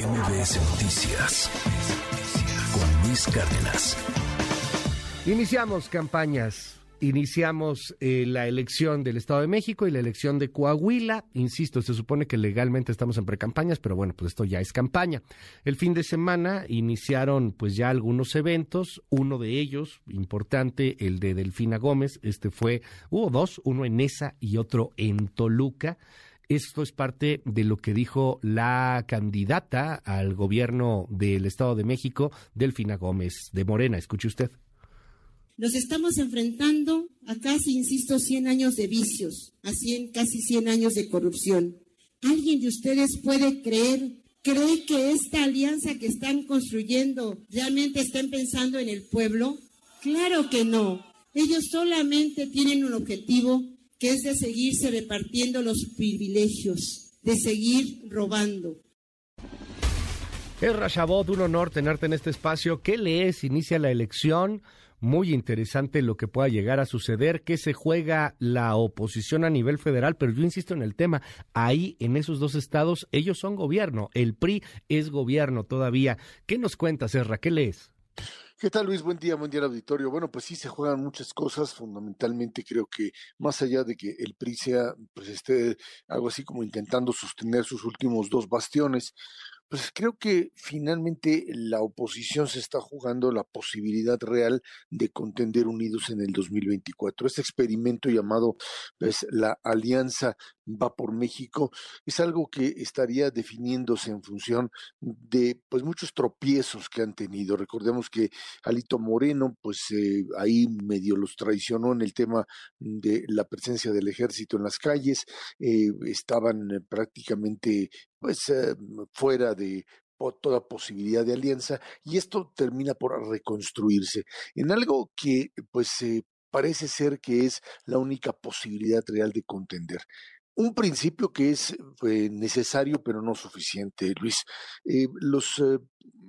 MBS Noticias con Luis Cárdenas. Iniciamos campañas. Iniciamos eh, la elección del Estado de México y la elección de Coahuila. Insisto, se supone que legalmente estamos en precampañas, pero bueno, pues esto ya es campaña. El fin de semana iniciaron pues ya algunos eventos. Uno de ellos, importante, el de Delfina Gómez. Este fue, hubo dos, uno en Esa y otro en Toluca. Esto es parte de lo que dijo la candidata al gobierno del Estado de México, Delfina Gómez de Morena. Escuche usted. Nos estamos enfrentando a casi, insisto, 100 años de vicios, a casi 100 años de corrupción. ¿Alguien de ustedes puede creer, cree que esta alianza que están construyendo realmente están pensando en el pueblo? Claro que no. Ellos solamente tienen un objetivo que es de seguirse repartiendo los privilegios, de seguir robando. Es Chabot, un honor tenerte en este espacio. ¿Qué lees? Inicia la elección. Muy interesante lo que pueda llegar a suceder, que se juega la oposición a nivel federal, pero yo insisto en el tema, ahí en esos dos estados ellos son gobierno, el PRI es gobierno todavía. ¿Qué nos cuentas, Serra? ¿Qué lees? ¿Qué tal Luis? Buen día, buen día auditorio. Bueno, pues sí se juegan muchas cosas, fundamentalmente creo que más allá de que el PRI sea, pues esté algo así como intentando sostener sus últimos dos bastiones, pues creo que finalmente la oposición se está jugando la posibilidad real de contender unidos en el 2024. Este experimento llamado pues, la Alianza va por México es algo que estaría definiéndose en función de pues muchos tropiezos que han tenido. Recordemos que Alito Moreno pues eh, ahí medio los traicionó en el tema de la presencia del ejército en las calles, eh, estaban eh, prácticamente pues fuera de toda posibilidad de alianza y esto termina por reconstruirse en algo que pues parece ser que es la única posibilidad real de contender. Un principio que es necesario pero no suficiente, Luis. Eh, los eh,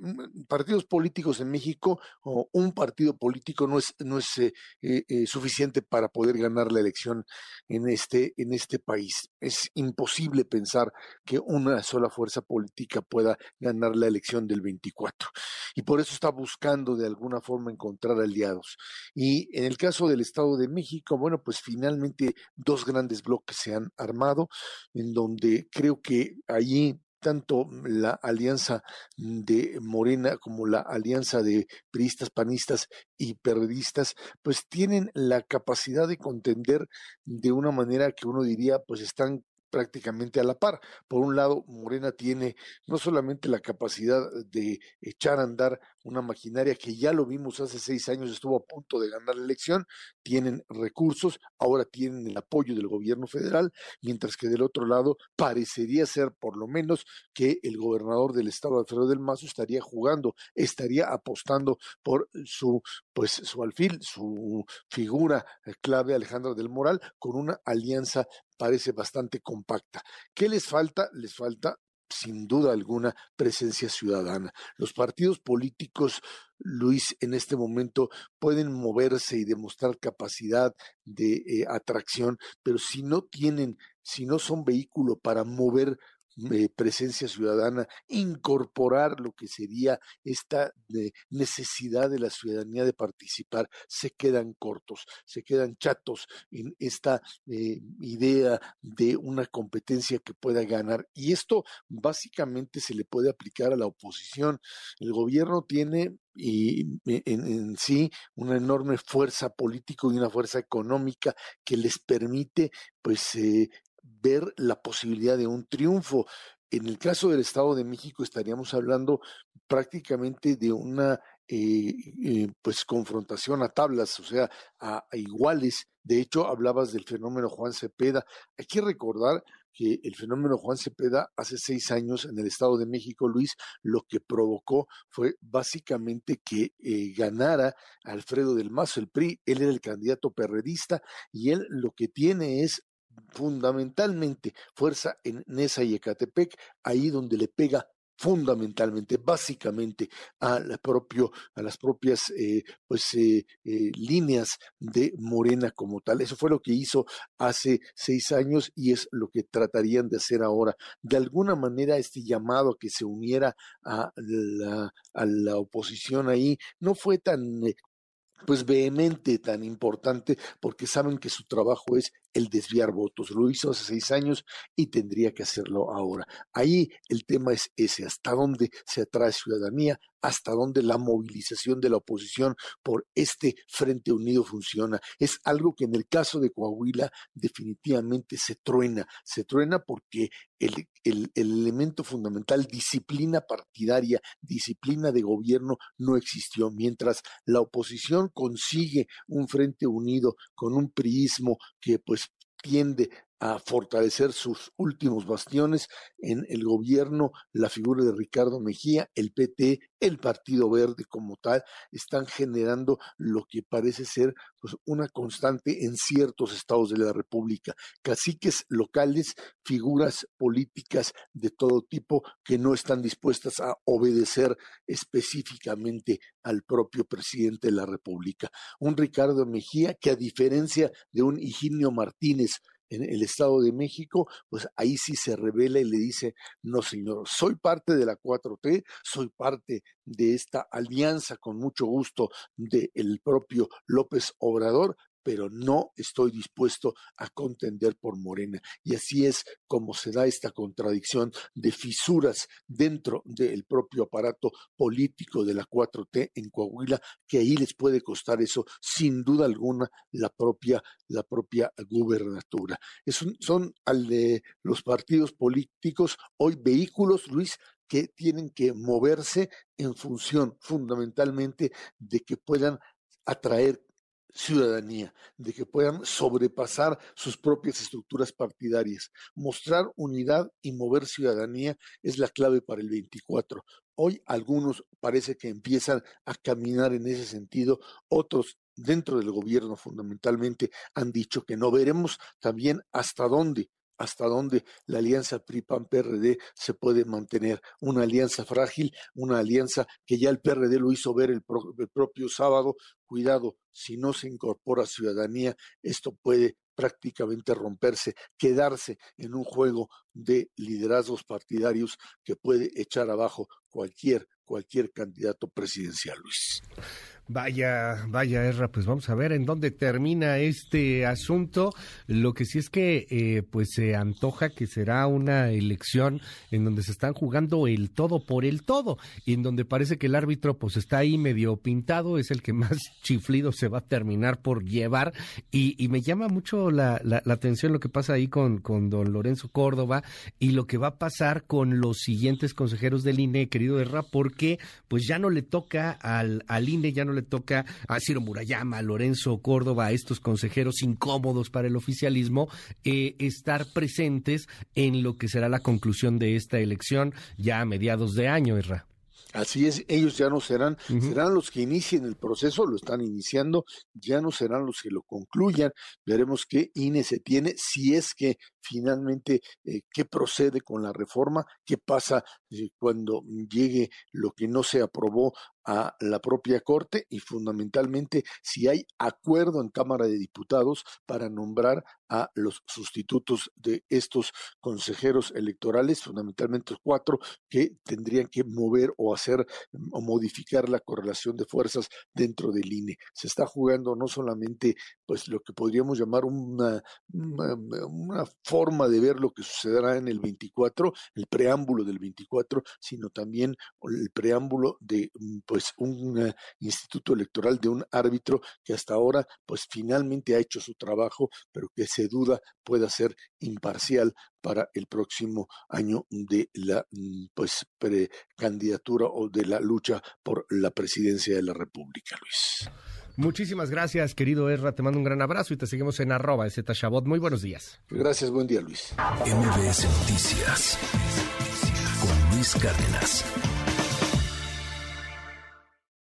Mm, partidos políticos en México o un partido político no es no es eh, eh, eh, suficiente para poder ganar la elección en este en este país es imposible pensar que una sola fuerza política pueda ganar la elección del 24 y por eso está buscando de alguna forma encontrar aliados y en el caso del Estado de México bueno pues finalmente dos grandes bloques se han armado en donde creo que allí tanto la alianza de Morena como la alianza de priistas, panistas y periodistas, pues tienen la capacidad de contender de una manera que uno diría, pues están prácticamente a la par. Por un lado, Morena tiene no solamente la capacidad de echar a andar una maquinaria que ya lo vimos hace seis años, estuvo a punto de ganar la elección, tienen recursos, ahora tienen el apoyo del gobierno federal, mientras que del otro lado parecería ser por lo menos que el gobernador del estado, Alfredo del Mazo, estaría jugando, estaría apostando por su, pues, su alfil, su figura clave, Alejandro del Moral, con una alianza parece bastante compacta. ¿Qué les falta? Les falta sin duda alguna presencia ciudadana. Los partidos políticos, Luis, en este momento pueden moverse y demostrar capacidad de eh, atracción, pero si no tienen, si no son vehículo para mover presencia ciudadana, incorporar lo que sería esta necesidad de la ciudadanía de participar, se quedan cortos, se quedan chatos en esta eh, idea de una competencia que pueda ganar. Y esto básicamente se le puede aplicar a la oposición. El gobierno tiene y en, sí una enorme fuerza política y una fuerza económica que les permite pues eh, ver la posibilidad de un triunfo. En el caso del Estado de México estaríamos hablando prácticamente de una eh, eh, pues confrontación a tablas, o sea, a, iguales. De hecho, hablabas del fenómeno Juan Cepeda. Hay que recordar que el fenómeno Juan Cepeda hace seis años en el Estado de México, Luis, lo que provocó fue básicamente que eh, ganara Alfredo del Mazo, el PRI. Él era el candidato perredista y él lo que tiene es fundamentalmente fuerza en Nesa y Ecatepec, ahí donde le pega fundamentalmente, básicamente a la propio, a las propias eh, pues eh, eh, líneas de Morena como tal. Eso fue lo que hizo hace seis años y es lo que tratarían de hacer ahora. De alguna manera este llamado a que se uniera a la, a la oposición ahí no fue tan pues vehemente, tan importante, porque saben que su trabajo es el desviar votos. Lo hizo hace seis años y tendría que hacerlo ahora. Ahí el tema es ese, hasta dónde se atrae ciudadanía, hasta dónde la movilización de la oposición por este Frente Unido funciona. Es algo que en el caso de Coahuila definitivamente se truena. Se truena porque el, el, elemento fundamental, disciplina partidaria, disciplina de gobierno, no existió. Mientras la oposición consigue un Frente Unido con un priismo que pues tiende a fortalecer sus últimos bastiones en el gobierno, la figura de Ricardo Mejía, el PT, el Partido Verde como tal, están generando lo que parece ser pues, una constante en ciertos estados de la República. Caciques locales, figuras políticas de todo tipo que no están dispuestas a obedecer específicamente al propio presidente de la República. Un Ricardo Mejía que a diferencia de un Higinio Martínez, en el Estado de México, pues ahí sí se revela y le dice, no señor, soy parte de la 4T, soy parte de esta alianza con mucho gusto del propio López Obrador, pero no estoy dispuesto a contender por Morena. Y así es como se da esta contradicción de fisuras dentro del propio aparato político de la 4T en Coahuila, que ahí les puede costar eso, sin duda alguna, la propia, la propia gubernatura. son al de los partidos políticos hoy vehículos, Luis, que tienen que moverse en función fundamentalmente de que puedan atraer ciudadanía, de que puedan sobrepasar sus propias estructuras partidarias. Mostrar unidad y mover ciudadanía es la clave para el 24. Hoy algunos parece que empiezan a caminar en ese sentido, otros dentro del gobierno fundamentalmente han dicho que no veremos también hasta dónde hasta dónde la alianza PRI-PAN-PRD se puede mantener. Una alianza frágil, una alianza que ya el PRD lo hizo ver el, propio sábado. Cuidado, si no se incorpora ciudadanía, esto puede prácticamente romperse, quedarse en un juego de liderazgos partidarios que puede echar abajo cualquier cualquier candidato presidencial, Luis. Vaya, vaya, Erra, pues vamos a ver en dónde termina este asunto. Lo que sí es que, eh, pues se antoja que será una elección en donde se están jugando el todo por el todo y en donde parece que el árbitro, pues está ahí medio pintado, es el que más chiflido se va a terminar por llevar. Y, me llama mucho la, la, atención lo que pasa ahí con, con don Lorenzo Córdoba y lo que va a pasar con los siguientes consejeros del INE, querido Erra, porque pues ya no le toca al, al INE, ya no le toca a Ciro Murayama, a Lorenzo Córdoba, a estos consejeros incómodos para el oficialismo, eh, estar presentes en lo que será la conclusión de esta elección ya a mediados de año, Erra. Así es, ellos ya no serán, serán los que inicien el proceso, lo están iniciando, ya no serán los que lo concluyan, veremos qué INE se tiene, si es que finalmente eh, qué procede con la reforma, qué pasa eh, cuando llegue lo que no se aprobó a la propia Corte y fundamentalmente si hay acuerdo en Cámara de Diputados para nombrar a los sustitutos de estos consejeros electorales, fundamentalmente cuatro, que tendrían que mover o hacer o modificar la correlación de fuerzas dentro del INE. Se está jugando no solamente pues lo que podríamos llamar una, una, forma de ver lo que sucederá en el 24, el preámbulo del 24, sino también el preámbulo de pues un eh, instituto electoral de un árbitro que hasta ahora pues finalmente ha hecho su trabajo, pero que se duda pueda ser imparcial para el próximo año de la mm, pues precandidatura o de la lucha por la presidencia de la República, Luis. Muchísimas gracias, querido Erra. Te mando un gran abrazo y te seguimos en arroba Shabot. Muy buenos días. Gracias, buen día, Luis. MBS Noticias con Luis Cárdenas.